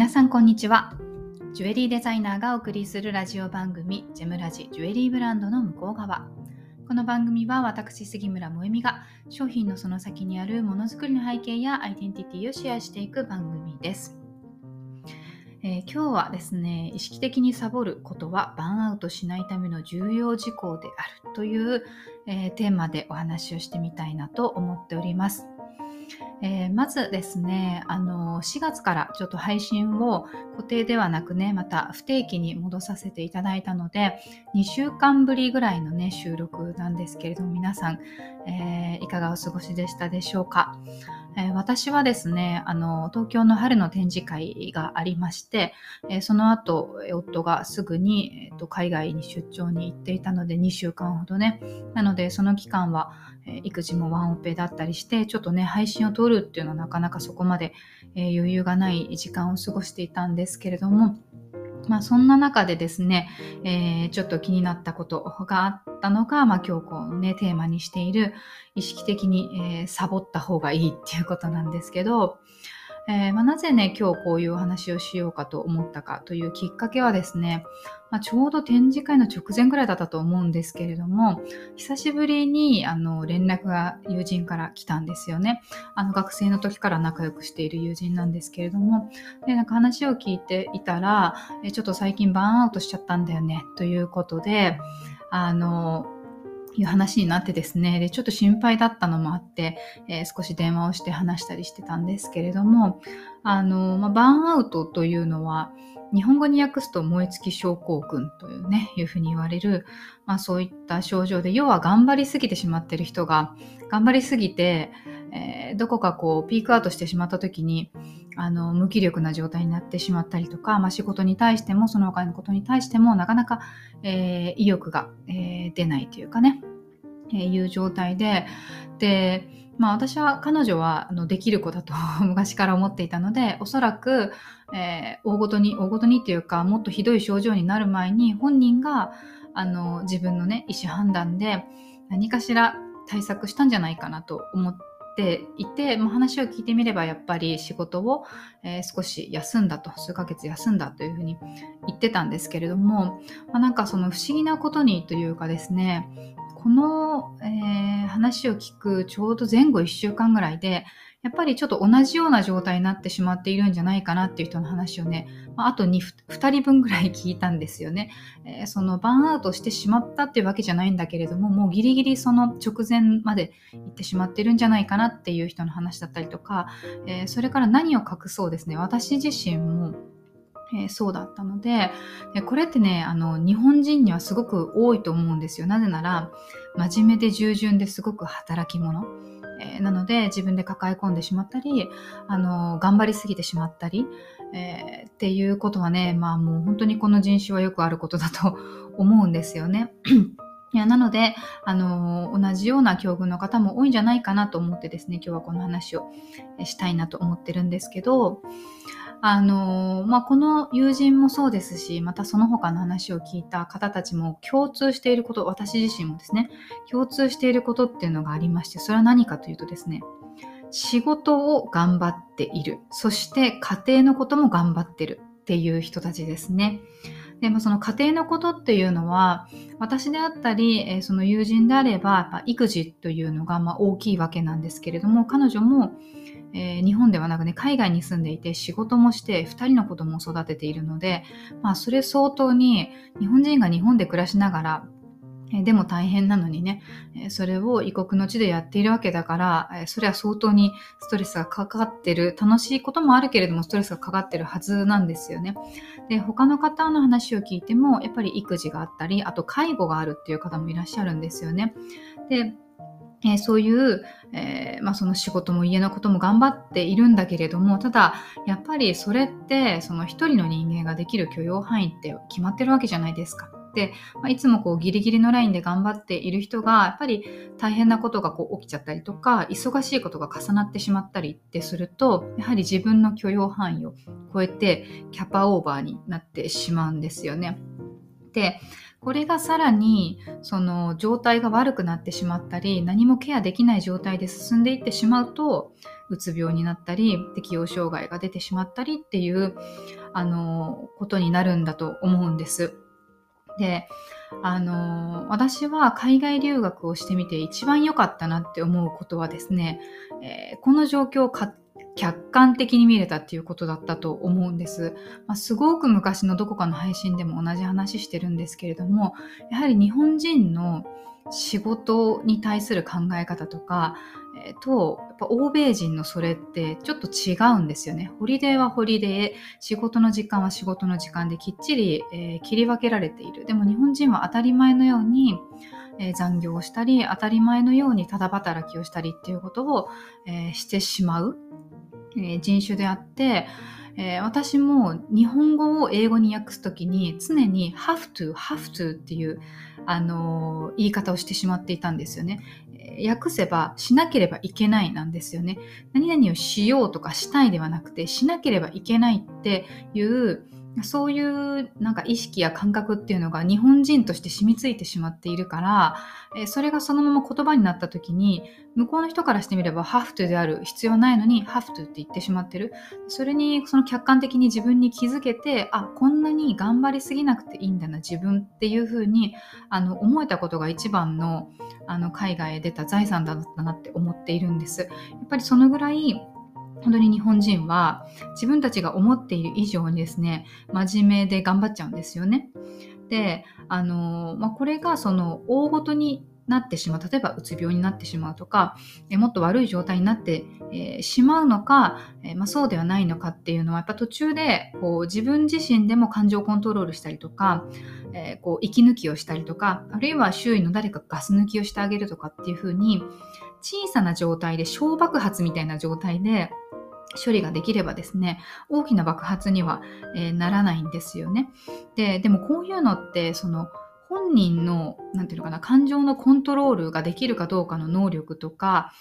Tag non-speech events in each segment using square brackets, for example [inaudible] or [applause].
皆さんこんにちは。ジュエリーデザイナーがお送りするラジオ番組ジェムラジジュエリーブランドの向こう側。この番組は私杉村萌実が商品のその先にあるものづくりの背景やアイデンティティをシェアしていく番組です。えー、今日はですね意識的にサボることはバーンアウトしないための重要事項であるという、えー、テーマでお話をしてみたいなと思っております。えー、まずですね、あの、4月からちょっと配信を固定ではなくね、また不定期に戻させていただいたので、2週間ぶりぐらいのね、収録なんですけれども、皆さん、えー、いかがお過ごしでしたでしょうか？えー、私はですね、あの、東京の春の展示会がありまして、え、その後、夫がすぐに、えーと、海外に出張に行っていたので、2週間ほどね。なので、その期間は、え、育児もワンオペだったりして、ちょっとね、配信を撮るっていうのはなかなかそこまで、え余裕がない時間を過ごしていたんですけれども、まあ、そんな中でですね、えー、ちょっと気になったことがあったのが、まあ、今日こうね、テーマにしている意識的に、えー、サボった方がいいっていうことなんですけど、えー、まあ、なぜね、今日こういうお話をしようかと思ったかというきっかけはですね、まあ、ちょうど展示会の直前ぐらいだったと思うんですけれども、久しぶりにあの連絡が友人から来たんですよね。あの学生の時から仲良くしている友人なんですけれども、でなんか話を聞いていたら、ちょっと最近バーンアウトしちゃったんだよね、ということで、あの、いう話になってですね、で、ちょっと心配だったのもあって、えー、少し電話をして話したりしてたんですけれども、あの、まあ、バーンアウトというのは、日本語に訳すと燃え尽き症候群というね、いうふうに言われる、まあそういった症状で、要は頑張りすぎてしまっている人が、頑張りすぎて、えー、どこかこうピークアウトしてしまった時に、あの、無気力な状態になってしまったりとか、まあ仕事に対しても、その他のことに対しても、なかなか、えー、意欲が、えー、出ないというかね、えー、いう状態で、で、まあ私は彼女はあのできる子だと [laughs] 昔から思っていたので、おそらく、えー、大ごとに、大ごとにっていうか、もっとひどい症状になる前に本人があの自分のね、意思判断で何かしら対策したんじゃないかなと思ってていて、まあ、話を聞いてみればやっぱり仕事を、えー、少し休んだと、数ヶ月休んだというふうに言ってたんですけれども、まあ、なんかその不思議なことにというかですね、この、えー、話を聞くちょうど前後1週間ぐらいで、やっぱりちょっと同じような状態になってしまっているんじゃないかなっていう人の話をね、まあ、あと 2, 2人分ぐらい聞いたんですよね、えー、そのバンアウトしてしまったっていうわけじゃないんだけれども、もうギリギリその直前まで行ってしまってるんじゃないかなっていう人の話だったりとか、えー、それから何を隠そうですね、私自身もえー、そうだったのででこれってねあの日本人にはすごく多いと思うんですよ。なぜなら真面目で従順ですごく働き者、えー、なので自分で抱え込んでしまったりあの頑張りすぎてしまったり、えー、っていうことはねまあもう本当にこの人種はよくあることだと [laughs] 思うんですよね。いやなので、あの同じような境遇の方も多いんじゃないかなと思ってですね、今日はこの話をしたいなと思ってるんですけど、あのまあ、この友人もそうですし、またその他の話を聞いた方たちも共通していること、私自身もですね、共通していることっていうのがありまして、それは何かというとですね、仕事を頑張っている。そして家庭のことも頑張ってるっていう人たちですね。でもその家庭のことっていうのは、私であったり、えその友人であれば、やっぱ育児というのがま大きいわけなんですけれども、彼女もえー、日本ではなくね、海外に住んでいて仕事もして2人の子供を育てているので、まあそれ相当に日本人が日本で暮らしながら、でも大変なのにね、それを異国の地でやっているわけだから、それは相当にストレスがかかってる、楽しいこともあるけれどもストレスがかかってるはずなんですよね。で、他の方の話を聞いても、やっぱり育児があったり、あと介護があるっていう方もいらっしゃるんですよね。で、えー、そういう、えー、まあ、その仕事も家のことも頑張っているんだけれども、ただ、やっぱりそれって、その一人の人間ができる許容範囲って決まってるわけじゃないですか。で、まあ、いつもこうギリギリのラインで頑張っている人が、やっぱり大変なことがこう起きちゃったりとか、忙しいことが重なってしまったりってすると、やはり自分の許容範囲を超えてキャパオーバーになってしまうんですよね。で、これがさらにその状態が悪くなってしまったり何もケアできない状態で進んでいってしまうとうつ病になったり適応障害が出てしまったりっていうあのことになるんだと思うんです。であの私は海外留学をしてみて一番良かったなって思うことはですね、えー、この状況を客観的に見れたっていうことだったと思うんです。まあ、すごく昔のどこかの配信でも同じ話してるんですけれども、やはり日本人の仕事に対する考え方とか、えー、と、やっぱ欧米人のそれってちょっと違うんですよね。ホリデーはホリデー、仕事の時間は仕事の時間できっちり、えー、切り分けられている。でも日本人は当たり前のように、えー、残業をしたり、当たり前のようにただ働きをしたりっていうことを、えしてしまう。え、人種であって、えー、私も日本語を英語に訳す時に常に have to, have to っていう、あのー、言い方をしてしまっていたんですよね。訳せばしなければいけないなんですよね。何々をしようとかしたいではなくてしなければいけないっていうそういうなんか意識や感覚っていうのが日本人として染みついてしまっているから、えそれがそのまま言葉になった時に向こうの人からしてみれば have to である必要ないのに have to って言ってしまってる。それにその客観的に自分に気づけてあこんなに頑張りすぎなくていいんだな自分っていうふうにあの思えたことが一番のあの海外へ出た財産だったなって思っているんです。やっぱりそのぐらい本当に日本人は自分たちが思っている以上にですね、真面目で頑張っちゃうんですよね。で、あの、まあ、これがその大ごとになってしまう例えばうつ病になってしまうとか、えもっと悪い状態になって、えー、しまうのか、えー、まあ、そうではないのかっていうのはやっぱ途中でこう自分自身でも感情コントロールしたりとか、えー、こう息抜きをしたりとかあるいは周囲の誰かガス抜きをしてあげるとかっていうふうに小さな状態で小爆発みたいな状態で処理ができればですね、大きな爆発には、えー、ならないんですよね。で、でもこういうのって、その、本人の、なんていうのかな、感情のコントロールができるかどうかの能力とか、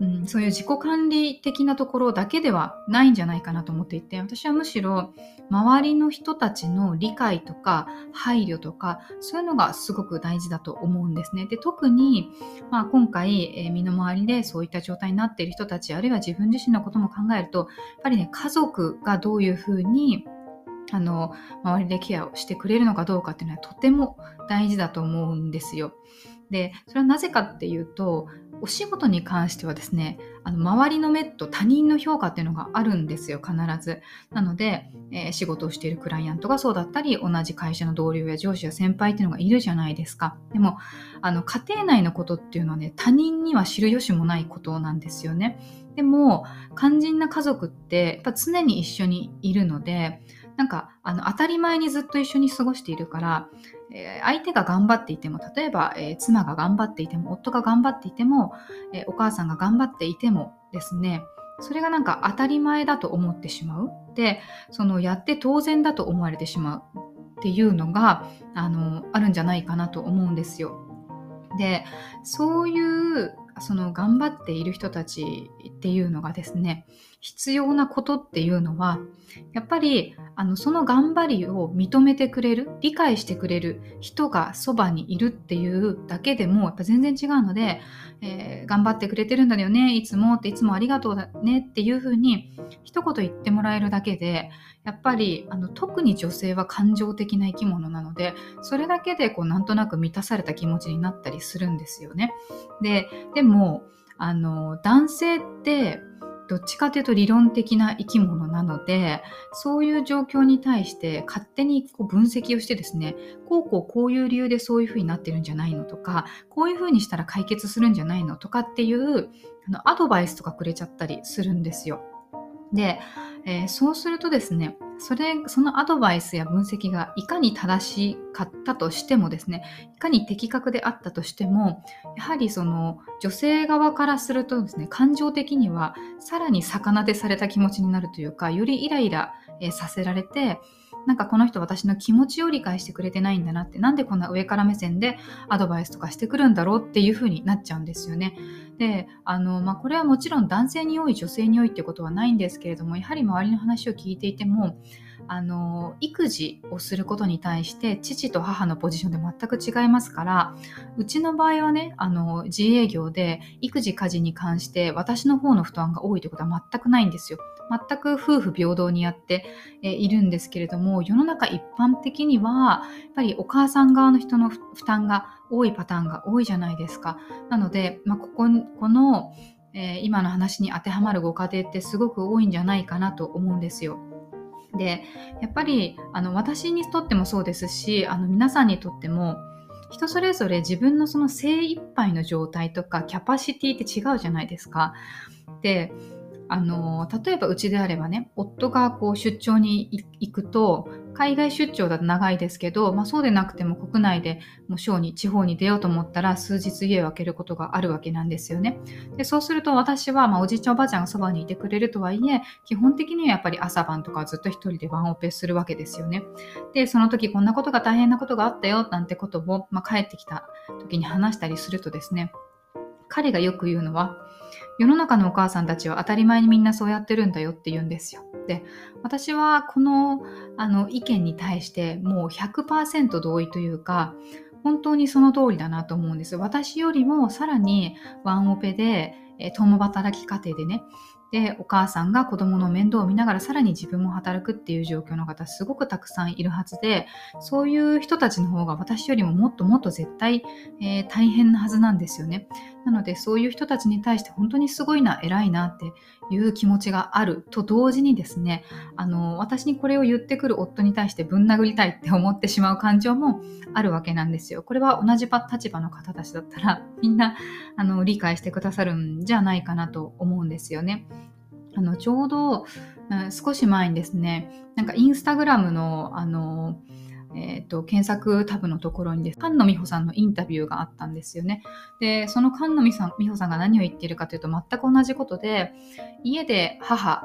うん、そういう自己管理的なところだけではないんじゃないかなと思っていて、私はむしろ周りの人たちの理解とか配慮とか、そういうのがすごく大事だと思うんですね。で、特に、まあ、今回、えー、身の回りでそういった状態になっている人たち、あるいは自分自身のことも考えると、やっぱりね、家族がどういうふうにあの周りでケアをしてくれるのかどうかっていうのはとても大事だと思うんですよ。でそれはなぜかっていうとお仕事に関してはですねあの周りの目と他人の評価っていうのがあるんですよ必ず。なので、えー、仕事をしているクライアントがそうだったり同じ会社の同僚や上司や先輩っていうのがいるじゃないですか。でもあの家庭内のことっていうのはね他人には知る由もないことなんですよね。でも肝心な家族ってやっぱ常に一緒にいるのでなんかあの当たり前にずっと一緒に過ごしているから、えー、相手が頑張っていても例えば、えー、妻が頑張っていても夫が頑張っていても、えー、お母さんが頑張っていてもですねそれがなんか当たり前だと思ってしまうでそのやって当然だと思われてしまうっていうのがあのあるんじゃないかなと思うんですよ。でそういうその頑張っている人たちっていうのがですね必要なことっていうのはやっぱりあのその頑張りを認めてくれる理解してくれる人がそばにいるっていうだけでもやっぱ全然違うので、えー、頑張ってくれてるんだよねいつもっていつもありがとうだねっていうふうに一言言ってもらえるだけでやっぱりあの特に女性は感情的な生き物なのでそれだけでこうなんとなく満たされた気持ちになったりするんですよね。ででもあの男性ってどっちかというと理論的な生き物なのでそういう状況に対して勝手にこう分析をしてですねこうこうこういう理由でそういうふうになってるんじゃないのとかこういうふうにしたら解決するんじゃないのとかっていうあのアドバイスとかくれちゃったりするんですよ。で、えー、そうするとですねそれそのアドバイスや分析がいかに正しかったとしてもですねいかに的確であったとしてもやはりその女性側からするとですね感情的にはさらに逆なでされた気持ちになるというかよりイライラ、えー、させられてなんかこの人私の気持ちを理解してくれてないんだなってなんでこんな上から目線でアドバイスとかしてくるんだろうっていう風になっちゃうんですよね。であの、まあ、これはもちろん男性に多い女性に多いっていうことはないんですけれどもやはり周りの話を聞いていてもあの育児をすることに対して父と母のポジションで全く違いますからうちの場合はねあの自営業で育児家事に関して私の方の負担が多いということは全くないんですよ。全く夫婦平等にやっているんですけれども世の中一般的にはやっぱりお母さん側の人の負担が多いパターンが多いじゃないですか。なので、まあ、こここの、今の話に当てはまるご家庭ってすごく多いんじゃないかなと思うんですよ。でやっぱりあの私にとってもそうですしあの皆さんにとっても人それぞれ自分のその精一杯の状態とかキャパシティって違うじゃないですか。であの例えばうちであればね夫がこう出張に行くと海外出張だと長いですけど、まあ、そうでなくても国内でもう省に地方に出ようと思ったら数日家を空けることがあるわけなんですよね。でそうすると私は、まあ、おじいちゃんおばあちゃんがそばにいてくれるとはいえ基本的にはやっぱり朝晩とかずっと一人でワンオペするわけですよね。でその時こんなことが大変なことがあったよなんてことを、まあ、帰ってきた時に話したりするとですね彼がよく言うのは世の中のお母さんたちは当たり前にみんなそうやってるんだよって言うんですよ。で、私はこのあの意見に対してもう100%同意というか、本当にその通りだなと思うんです。私よりもさらにワンオペで、共働き家庭でね、でお母さんが子供の面倒を見ながらさらに自分も働くっていう状況の方すごくたくさんいるはずでそういう人たちの方が私よりももっともっと絶対、えー、大変なはずなんですよね。なのでそういう人たちに対して本当にすごいな偉いなっていう気持ちがある。と同時にですねあの私にこれを言ってくる夫に対してぶん殴りたいって思ってしまう感情もあるわけなんですよ。これは同じ立場の方たちだったらみんなあの理解してくださるんじゃないかなと思うんですよね。あのちょうどん、少し前にですね、なんかインスタグラムのあの、えーと、検索タブのところにです菅野美穂さんのインタビューがあったんですよね。でその菅野美穂さんが何を言っているかというと全く同じことで家で母、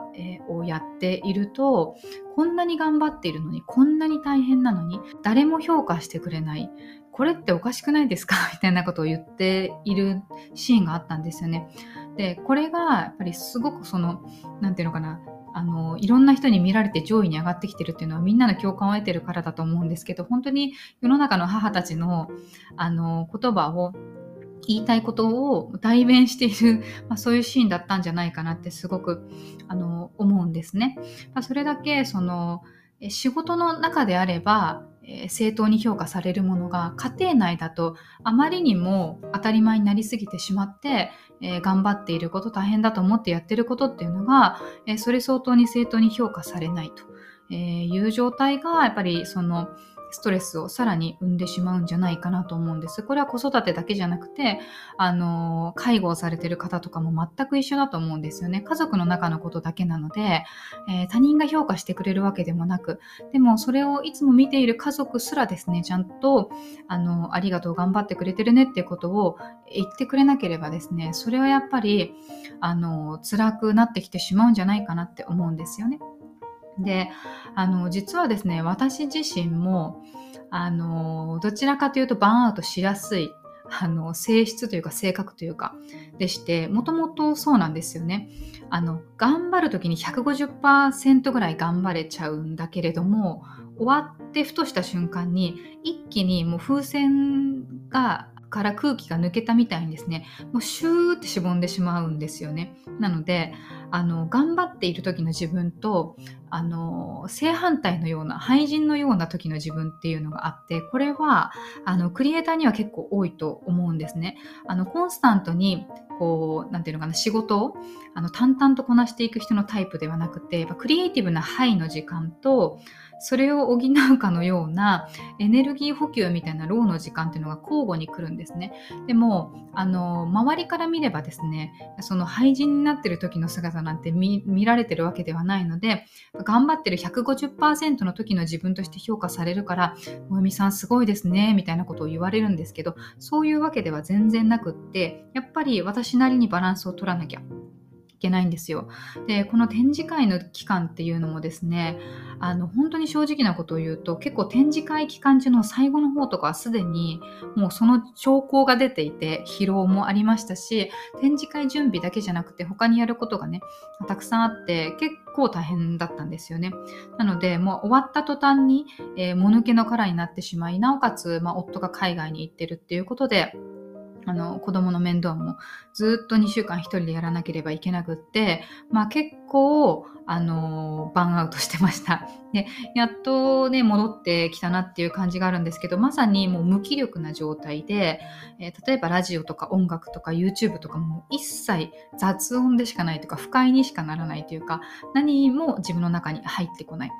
をやっているとこんなに頑張っているのにこんなに大変なのに誰も評価してくれないこれっておかしくないですか？[laughs] みたいなことを言っているシーンがあったんですよね。でこれがやっぱりすごくその何て言うのかなあのいろんな人に見られて上位に上がってきてるっていうのはみんなの共感を得てるからだと思うんですけど本当に世の中の母たちのあの言葉を言いたいことを代弁している、まあ、そういうシーンだったんじゃないかなってすごくあの思うんですね。まあ、それだけその仕事の中であればえ、正当に評価されるものが家庭内だとあまりにも当たり前になりすぎてしまって、えー、頑張っていること大変だと思ってやってることっていうのが、えー、それ相当に正当に評価されないという状態がやっぱりそのストレスをさらに生んでしまうんじゃないかなと思うんです。これは子育てだけじゃなくて、あの、介護をされてる方とかも全く一緒だと思うんですよね。家族の中のことだけなので、えー、他人が評価してくれるわけでもなく、でもそれをいつも見ている家族すらですね、ちゃんと、あの、ありがとう、頑張ってくれてるねっていうことを言ってくれなければですね、それはやっぱり、あの、辛くなってきてしまうんじゃないかなって思うんですよね。であの実はですね私自身もあのどちらかというとバーンアウトしやすいあの性質というか性格というかでしてもともとそうなんですよね。あの頑張る時に150%ぐらい頑張れちゃうんだけれども終わってふとした瞬間に一気にもう風船がから空気が抜けたみたいにですね。もうシューってしぼんでしまうんですよね。なのであの頑張っている時の自分とあの正反対のような廃人のような時の自分っていうのがあってこれはあのクリエイターには結構多いと思うんですね。あのコンスタントにこう何て言うのかな仕事をあの淡々とこなしていく人のタイプではなくてやっぱクリエイティブなハイの時間とそれを補うかのようなエネルギー補給みたいなローの時間っていうのが交互に来るんですね。でも、あの、周りから見ればですね、その廃人になってる時の姿なんて見られてるわけではないので、頑張ってる150%の時の自分として評価されるから、もえみさんすごいですね、みたいなことを言われるんですけど、そういうわけでは全然なくって、やっぱり私なりにバランスを取らなきゃけないんですよ。で、この展示会の期間っていうのもですね、あの、本当に正直なことを言うと、結構展示会期間中の最後の方とかはすでにもうその兆候が出ていて、疲労もありましたし、展示会準備だけじゃなくて他にやることがね、たくさんあって、結構大変だったんですよね。なので、もう終わった途端に、えー、もぬけの殻になってしまい、なおかつ、まあ、夫が海外に行ってるっていうことで、あの、子供の面倒もずっと2週間一人でやらなければいけなくって、まあ結構、あの、バンアウトしてました。[laughs] で、やっとね、戻ってきたなっていう感じがあるんですけど、まさにもう無気力な状態で、えー、例えばラジオとか音楽とか YouTube とかも一切雑音でしかないとか、不快にしかならないというか、何も自分の中に入ってこない。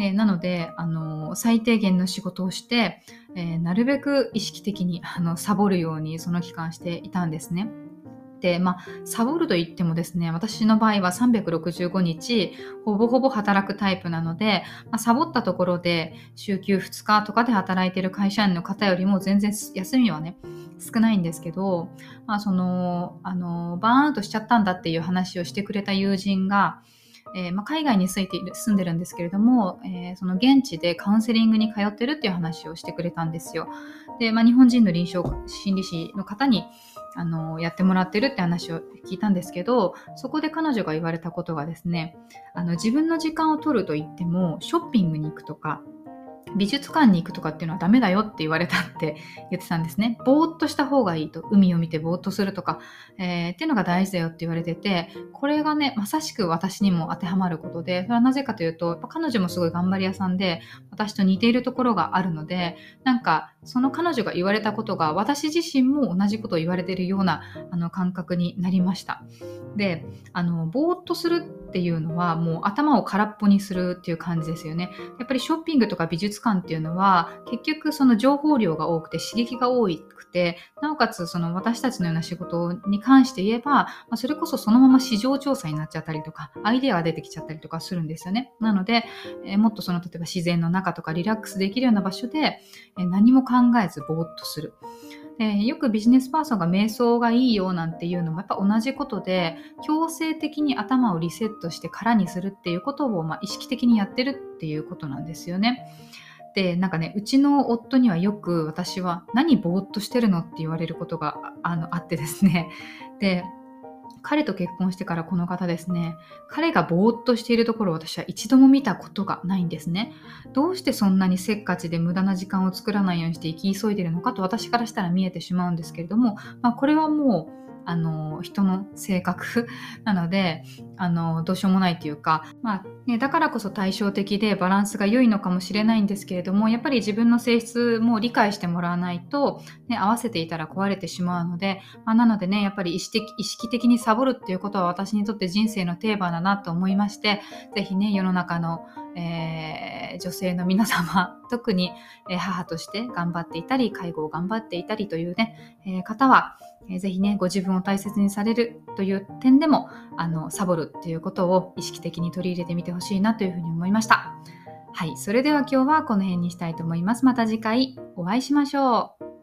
でなのであの最低限の仕事をして、えー、なるべく意識的にあのサボるようにその期間していたんですね。で、まあ、サボると言ってもですね、私の場合は365日、ほぼほぼ働くタイプなので、まあ、サボったところで、週休2日とかで働いてる会社員の方よりも全然休みはね、少ないんですけど、まあ、その、あの、バーンアウトしちゃったんだっていう話をしてくれた友人が、えー、まあ、海外に住いている住んでるんですけれども、えー、その現地でカウンセリングに通ってるっていう話をしてくれたんですよ。で、まあ、日本人の臨床心理士の方にあのやってもらってるって話を聞いたんですけどそこで彼女が言われたことがですねあの自分の時間を取ると言ってもショッピングに行くとか美術館に行くとかっていうのはダメだよって言われたって [laughs] 言ってたんですね。ぼーっとした方がいいと。海を見てぼーっとするとか、えー、っていうのが大事だよって言われてて、これがね、まさしく私にも当てはまることで、それはなぜかというと、やっぱ彼女もすごい頑張り屋さんで、私と似ているところがあるので、なんか、その彼女が言われたことが、私自身も同じことを言われているようなあの感覚になりました。で、あの、ぼーっとするっていうのは、もう頭を空っぽにするっていう感じですよね。やっぱりショッピングとか美術館っていうのは結局その情報量が多くて刺激が多くてなおかつその私たちのような仕事に関して言えば、まあ、それこそそのまま市場調査になっちゃったりとかアイデアが出てきちゃったりとかするんですよねなので、えー、もっとその例えば自然の中とかリラックスできるような場所で、えー、何も考えずぼーっとするえよくビジネスパーソンが瞑想がいいよなんていうのもやっぱ同じことで強制的に頭をリセットして空にするっていうことをまあ意識的にやってるっていうことなんですよね。でなんかねうちの夫にはよく私は「何ぼーっとしてるの?」って言われることがあのあってですね。で彼と結婚してからこの方ですね。彼がぼーっとしているところを私は一度も見たことがないんですね。どうしてそんなにせっかちで無駄な時間を作らないようにして生き急いでるのかと私からしたら見えてしまうんですけれども、まあ、これはもうあの人の性格 [laughs] なのであのどうしようもないというか、まあね、だからこそ対照的でバランスが良いのかもしれないんですけれどもやっぱり自分の性質も理解してもらわないと、ね、合わせていたら壊れてしまうので、まあ、なのでねやっぱり意識的意識的にサボるっていうことは私にとって人生のテーマだなと思いまして是非ね世の中の、えー、女性の皆様 [laughs] 特に、母として頑張っていたり介護を頑張っていたりというね、えー、方はえー、ぜひね、ご自分を大切にされるという点でも、あの、サボるっていうことを意識的に取り入れてみてほしいなというふうに思いました。はい。それでは今日はこの辺にしたいと思います。また次回お会いしましょう。